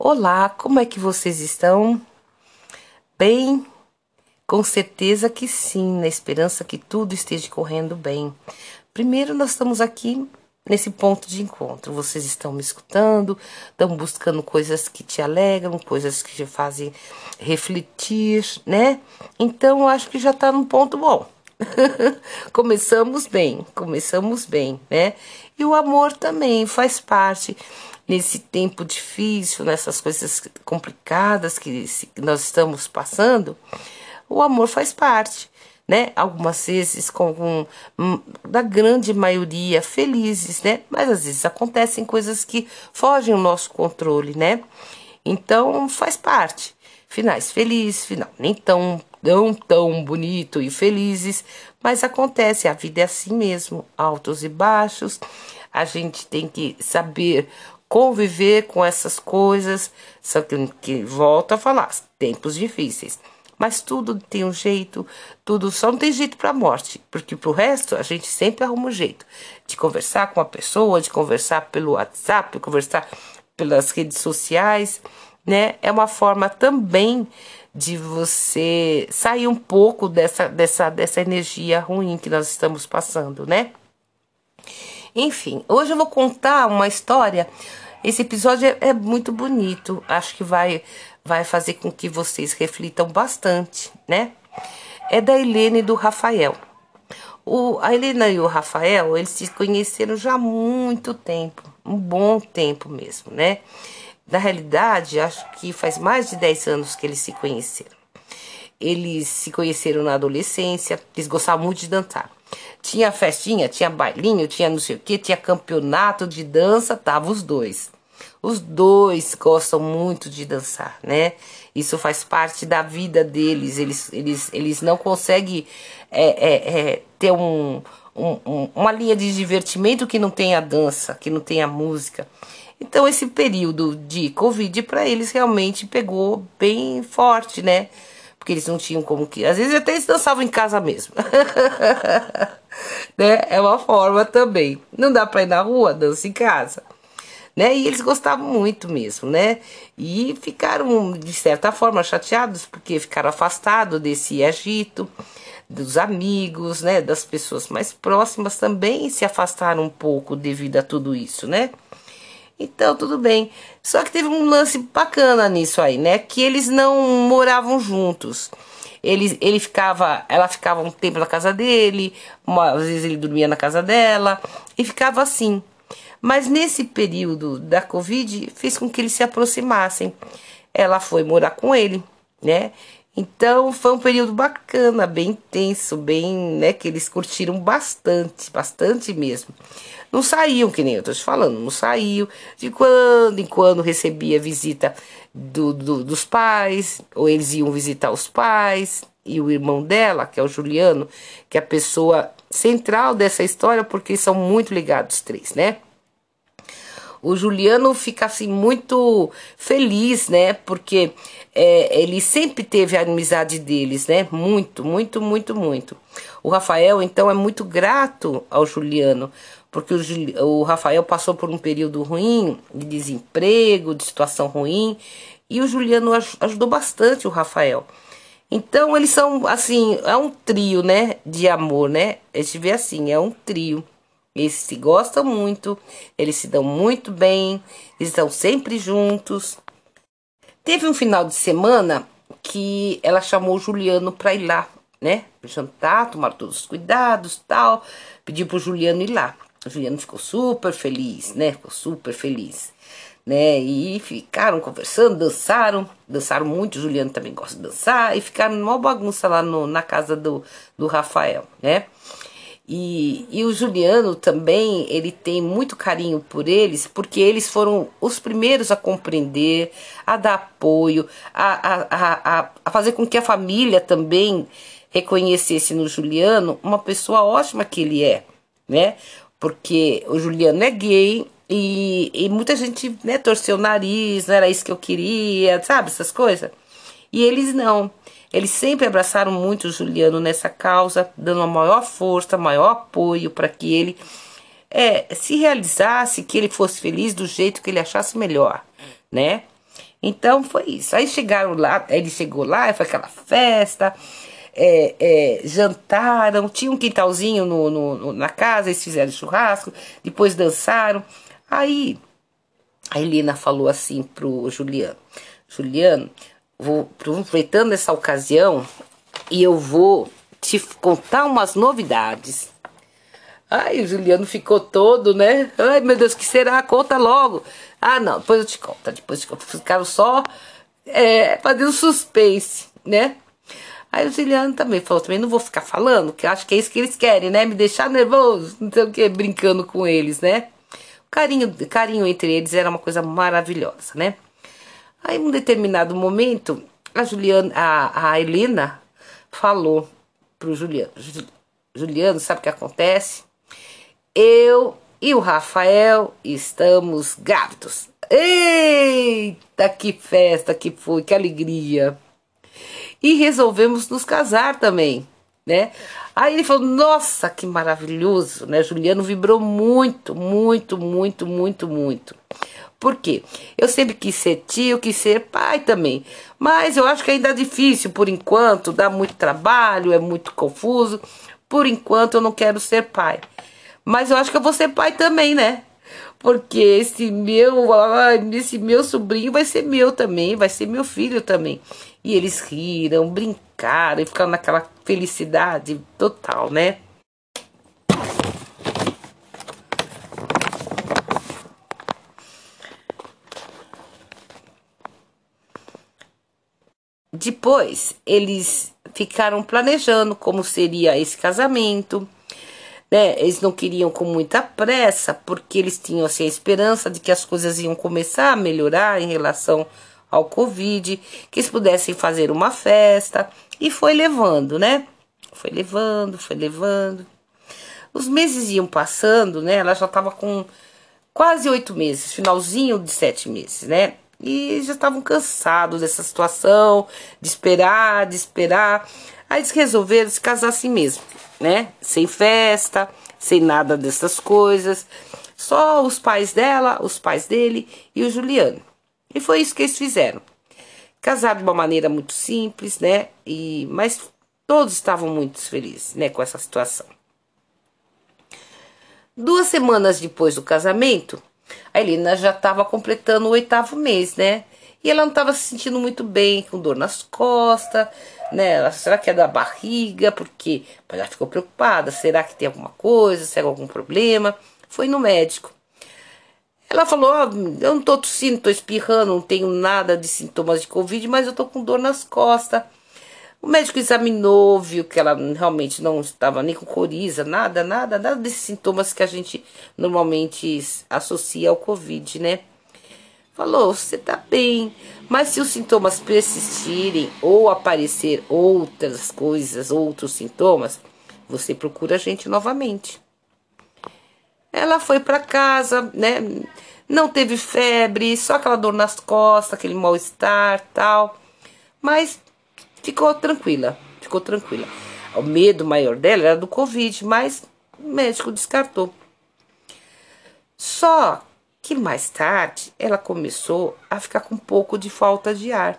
Olá, como é que vocês estão? Bem? Com certeza que sim, na esperança que tudo esteja correndo bem. Primeiro, nós estamos aqui nesse ponto de encontro. Vocês estão me escutando, estão buscando coisas que te alegram, coisas que te fazem refletir, né? Então, eu acho que já está num ponto bom. começamos bem, começamos bem, né? E o amor também faz parte nesse tempo difícil, nessas coisas complicadas que nós estamos passando. O amor faz parte, né? Algumas vezes com da grande maioria felizes, né? Mas às vezes acontecem coisas que fogem ao nosso controle, né? Então faz parte. Finais felizes, final nem tão tão tão bonito e felizes, mas acontece, a vida é assim mesmo, altos e baixos. A gente tem que saber conviver com essas coisas, só que, que volta a falar, tempos difíceis. Mas tudo tem um jeito, tudo só não tem jeito para a morte, porque para o resto a gente sempre arruma um jeito de conversar com a pessoa, de conversar pelo WhatsApp, de conversar pelas redes sociais, né? É uma forma também de você sair um pouco dessa, dessa, dessa energia ruim que nós estamos passando, né? Enfim, hoje eu vou contar uma história. Esse episódio é, é muito bonito, acho que vai vai fazer com que vocês reflitam bastante, né? É da Helena e do Rafael. O, a Helena e o Rafael, eles se conheceram já há muito tempo, um bom tempo mesmo, né? Na realidade, acho que faz mais de 10 anos que eles se conheceram. Eles se conheceram na adolescência, eles gostavam muito de dançar. Tinha festinha, tinha bailinho, tinha não sei o que, tinha campeonato de dança, tava os dois. Os dois gostam muito de dançar, né? Isso faz parte da vida deles. Eles, eles, eles não conseguem é, é, é, ter um, um, uma linha de divertimento que não tenha dança, que não tenha música. Então, esse período de Covid para eles realmente pegou bem forte, né? Porque eles não tinham como que. Às vezes até eles dançavam em casa mesmo. né? É uma forma também. Não dá para ir na rua, dança em casa né? E eles gostavam muito mesmo, né? E ficaram, de certa forma, chateados porque ficaram afastados desse agito, dos amigos, né? Das pessoas mais próximas também se afastaram um pouco devido a tudo isso, né? Então, tudo bem. Só que teve um lance bacana nisso aí, né? Que eles não moravam juntos. Ele, ele ficava, ela ficava um tempo na casa dele, uma, às vezes ele dormia na casa dela, e ficava assim. Mas nesse período da Covid fez com que eles se aproximassem. Ela foi morar com ele, né? Então foi um período bacana, bem intenso, bem, né, que eles curtiram bastante, bastante mesmo. Não saíam, que nem eu tô te falando, não saíam. De quando em quando recebia visita do, do, dos pais, ou eles iam visitar os pais, e o irmão dela, que é o Juliano, que é a pessoa central dessa história, porque são muito ligados os três, né? O Juliano fica assim muito feliz, né? Porque é, ele sempre teve a amizade deles, né? Muito, muito, muito, muito. O Rafael, então, é muito grato ao Juliano, porque o, o Rafael passou por um período ruim, de desemprego, de situação ruim, e o Juliano ajudou bastante o Rafael. Então, eles são, assim, é um trio, né? De amor, né? A gente vê assim, é um trio. Eles se gostam muito, eles se dão muito bem, estão sempre juntos. Teve um final de semana que ela chamou o Juliano para ir lá, né? Jantar, tomar todos os cuidados, tal. Pediu pro Juliano ir lá. O Juliano ficou super feliz, né? Ficou super feliz, né? E ficaram conversando, dançaram, dançaram muito. O Juliano também gosta de dançar e ficaram numa bagunça lá no, na casa do, do Rafael, né? E, e o Juliano também, ele tem muito carinho por eles, porque eles foram os primeiros a compreender, a dar apoio, a, a, a, a fazer com que a família também reconhecesse no Juliano uma pessoa ótima que ele é, né? Porque o Juliano é gay e, e muita gente né, torceu o nariz, não era isso que eu queria, sabe? Essas coisas. E eles não. Eles sempre abraçaram muito o Juliano nessa causa, dando a maior força, maior apoio para que ele é, se realizasse, que ele fosse feliz do jeito que ele achasse melhor, né? Então foi isso. Aí chegaram lá, ele chegou lá, foi aquela festa, é, é, jantaram, tinha um quintalzinho no, no, na casa, eles fizeram churrasco, depois dançaram. Aí a Helena falou assim pro Juliano: Juliano, vou aproveitando essa ocasião e eu vou te contar umas novidades. Ai, o Juliano ficou todo, né? Ai, meu Deus, que será? Conta logo. Ah, não, depois eu te conto. Depois eu te conto. Ficaram só é, fazendo suspense, né? Aí o Juliano também falou, também não vou ficar falando, que eu acho que é isso que eles querem, né? Me deixar nervoso, não sei o que, brincando com eles, né? O carinho, carinho entre eles era uma coisa maravilhosa, né? Aí, um determinado momento, a Juliana, a, a Helena falou pro Juliano, Juliano, sabe o que acontece? Eu e o Rafael estamos grávidos. Eita, que festa que foi, que alegria! E resolvemos nos casar também, né? Aí ele falou: Nossa, que maravilhoso, né? Juliano vibrou muito, muito, muito, muito, muito. Por quê? Eu sempre quis ser tio, quis ser pai também. Mas eu acho que ainda é difícil por enquanto, dá muito trabalho, é muito confuso. Por enquanto eu não quero ser pai. Mas eu acho que eu vou ser pai também, né? Porque esse meu, esse meu sobrinho vai ser meu também, vai ser meu filho também. E eles riram, brincaram e ficaram naquela felicidade total, né? Depois, eles ficaram planejando como seria esse casamento. Né? Eles não queriam com muita pressa, porque eles tinham assim, a esperança de que as coisas iam começar a melhorar em relação ao Covid, que eles pudessem fazer uma festa. E foi levando, né? Foi levando, foi levando. Os meses iam passando, né? Ela já estava com quase oito meses, finalzinho de sete meses, né? E já estavam cansados dessa situação, de esperar, de esperar. Aí eles resolveram se casar assim mesmo, né? Sem festa, sem nada dessas coisas. Só os pais dela, os pais dele e o Juliano. E foi isso que eles fizeram. Casaram de uma maneira muito simples, né? E, mas todos estavam muito felizes, né, com essa situação. Duas semanas depois do casamento, a Helena já estava completando o oitavo mês, né? E ela não estava se sentindo muito bem, com dor nas costas, né? Ela, será que é da barriga? Porque ela ficou preocupada. Será que tem alguma coisa? Será algum problema? Foi no médico. Ela falou: oh, Eu não tô tossindo, tô espirrando, não tenho nada de sintomas de Covid, mas eu tô com dor nas costas. O médico examinou, viu que ela realmente não estava nem com coriza, nada, nada, nada desses sintomas que a gente normalmente associa ao Covid, né? Falou, você tá bem, mas se os sintomas persistirem ou aparecer outras coisas, outros sintomas, você procura a gente novamente. Ela foi para casa, né? Não teve febre, só aquela dor nas costas, aquele mal-estar, tal. Mas ficou tranquila, ficou tranquila. O medo maior dela era do Covid, mas o médico descartou. Só que mais tarde ela começou a ficar com um pouco de falta de ar.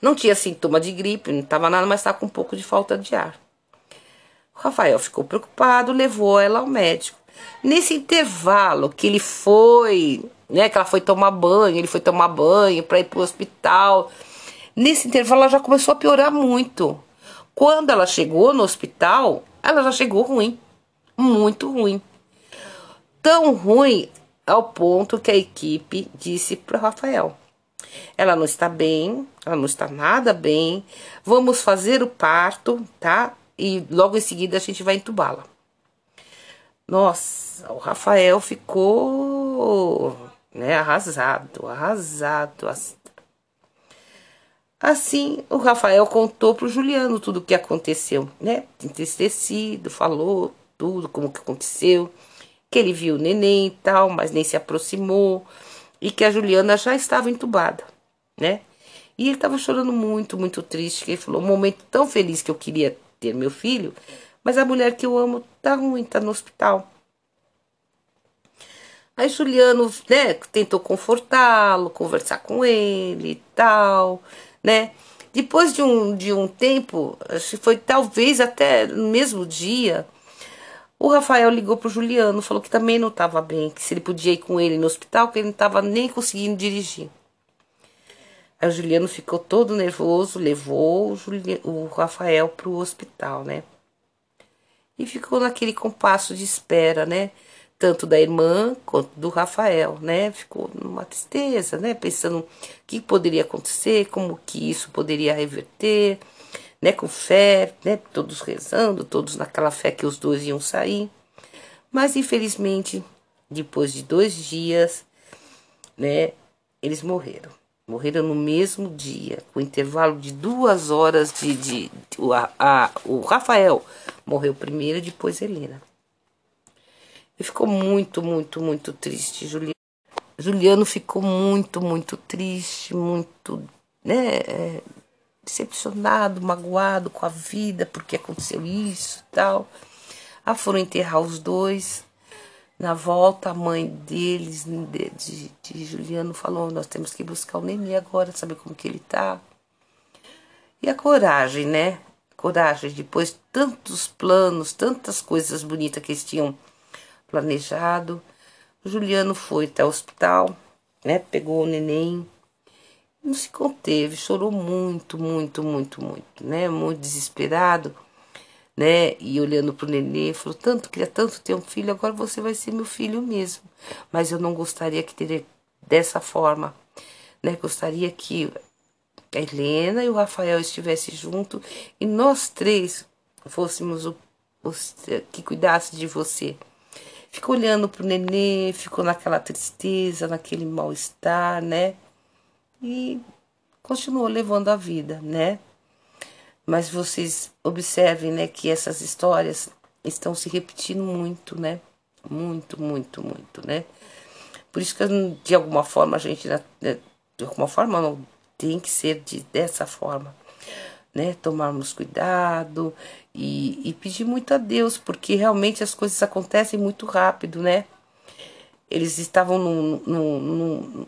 Não tinha sintoma de gripe, não estava nada, mas estava com um pouco de falta de ar. O Rafael ficou preocupado, levou ela ao médico. Nesse intervalo que ele foi, né, que ela foi tomar banho, ele foi tomar banho para ir para o hospital, Nesse intervalo, ela já começou a piorar muito. Quando ela chegou no hospital, ela já chegou ruim. Muito ruim. Tão ruim ao ponto que a equipe disse para Rafael: ela não está bem, ela não está nada bem. Vamos fazer o parto, tá? E logo em seguida a gente vai entubá-la. Nossa, o Rafael ficou né, arrasado, arrasado, Assim, o Rafael contou para o Juliano tudo o que aconteceu, né? Entristecido, falou tudo, como que aconteceu, que ele viu o neném e tal, mas nem se aproximou, e que a Juliana já estava entubada, né? E ele estava chorando muito, muito triste, que ele falou, um momento tão feliz que eu queria ter meu filho, mas a mulher que eu amo tá ruim, tá no hospital. Aí Juliano, né, tentou confortá-lo, conversar com ele e tal, né? Depois de um, de um tempo, acho que foi talvez até no mesmo dia, o Rafael ligou pro Juliano, falou que também não estava bem, que se ele podia ir com ele no hospital, que ele não estava nem conseguindo dirigir. Aí o Juliano ficou todo nervoso, levou o, Juliano, o Rafael pro hospital, né? E ficou naquele compasso de espera, né? Tanto da irmã quanto do Rafael, né? Ficou numa tristeza, né? Pensando o que poderia acontecer, como que isso poderia reverter né, com fé, né, todos rezando, todos naquela fé que os dois iam sair. Mas infelizmente, depois de dois dias, né, eles morreram. Morreram no mesmo dia, com intervalo de duas horas de. de, de a, a, o Rafael morreu primeiro, depois Helena. E ficou muito, muito, muito triste, Juliano. Juliano ficou muito, muito triste, muito, né, é, decepcionado, magoado com a vida, porque aconteceu isso e tal. Ah, foram enterrar os dois. Na volta, a mãe deles, de, de, de, Juliano, falou: Nós temos que buscar o Nenê agora, saber como que ele tá. E a coragem, né? Coragem, depois de tantos planos, tantas coisas bonitas que eles tinham planejado. O Juliano foi até o hospital, né? Pegou o neném não se conteve, chorou muito, muito, muito, muito, né? Muito desesperado, né? E olhando pro nenê, falou: tanto, queria tanto ter um filho, agora você vai ser meu filho mesmo. Mas eu não gostaria que teria dessa forma, né? Gostaria que a Helena e o Rafael estivessem junto e nós três fôssemos o, que cuidasse de você. Ficou olhando pro nenê, ficou naquela tristeza, naquele mal-estar, né? e continuou levando a vida, né? Mas vocês observem, né, que essas histórias estão se repetindo muito, né? Muito, muito, muito, né? Por isso que de alguma forma a gente, né, de alguma forma não tem que ser de, dessa forma, né? Tomarmos cuidado e, e pedir muito a Deus, porque realmente as coisas acontecem muito rápido, né? Eles estavam num, num, num,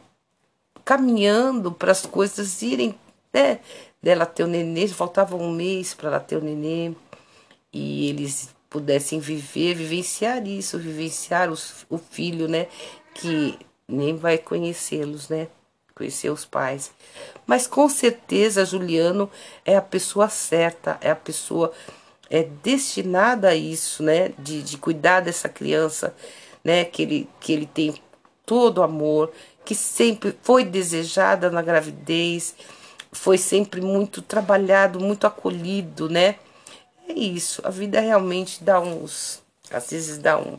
caminhando para as coisas irem, né? Dela ter o nenê, faltava um mês para ela ter o nenê e eles pudessem viver, vivenciar isso, vivenciar os, o filho, né? Que nem vai conhecê-los, né? Conhecer os pais. Mas com certeza Juliano é a pessoa certa, é a pessoa é destinada a isso, né? De, de cuidar dessa criança, né? Que ele, que ele tem todo amor, que sempre foi desejada na gravidez, foi sempre muito trabalhado, muito acolhido, né? É isso, a vida realmente dá uns, às vezes dá um,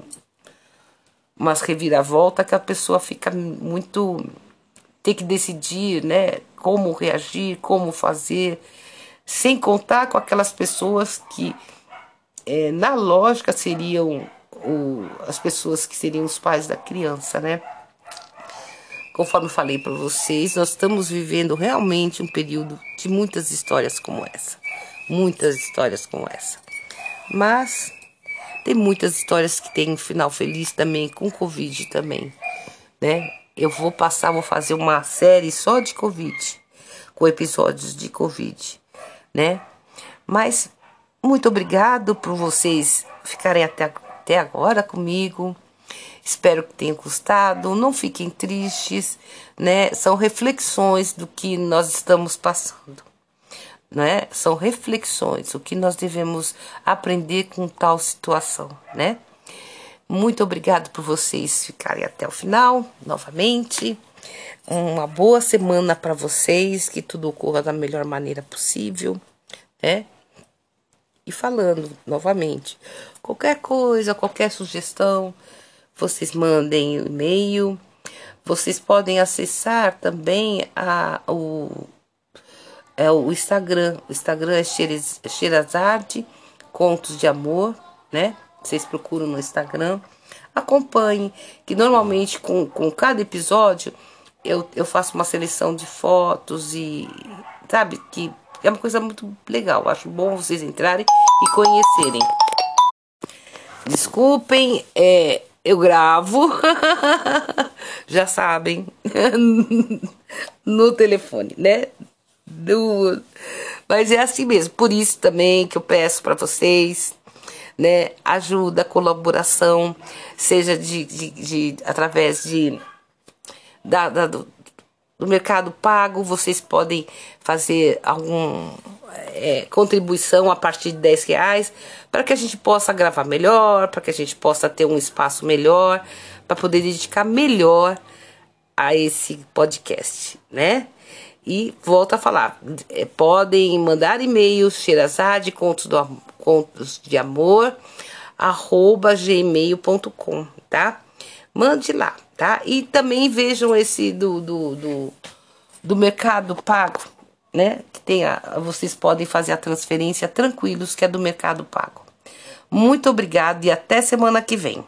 umas reviravoltas que a pessoa fica muito tem que decidir, né, como reagir, como fazer, sem contar com aquelas pessoas que é, na lógica seriam o, as pessoas que seriam os pais da criança, né? Conforme falei para vocês, nós estamos vivendo realmente um período de muitas histórias como essa. Muitas histórias como essa. Mas tem muitas histórias que têm um final feliz também, com Covid também, né? Eu vou passar, vou fazer uma série só de Covid, com episódios de Covid, né? Mas muito obrigado por vocês ficarem até, até agora comigo. Espero que tenha gostado. Não fiquem tristes, né? São reflexões do que nós estamos passando, né? São reflexões, o que nós devemos aprender com tal situação, né? Muito obrigado por vocês ficarem até o final, novamente. Uma boa semana para vocês, que tudo ocorra da melhor maneira possível, né? E falando novamente, qualquer coisa, qualquer sugestão, vocês mandem e-mail. Vocês podem acessar também a, o, é, o Instagram. O Instagram é Xerazade Contos de Amor, né? Vocês procuram no Instagram. Acompanhe, que normalmente com, com cada episódio eu, eu faço uma seleção de fotos e, sabe, que é uma coisa muito legal. Acho bom vocês entrarem e conhecerem. Desculpem, é, eu gravo, já sabem, no telefone, né? Do... Mas é assim mesmo, por isso também que eu peço para vocês, né? Ajuda, colaboração, seja de, de, de através de da, da do, do mercado pago, vocês podem fazer algum é, contribuição a partir de 10 reais para que a gente possa gravar melhor, para que a gente possa ter um espaço melhor, para poder dedicar melhor a esse podcast, né? E volto a falar, é, podem mandar e-mails, Xerazade, contos, do, contos de amor, arroba gmail.com, tá? Mande lá, tá? E também vejam esse do, do, do, do Mercado Pago, né? Que tem a, vocês podem fazer a transferência tranquilos, que é do Mercado Pago. Muito obrigado e até semana que vem.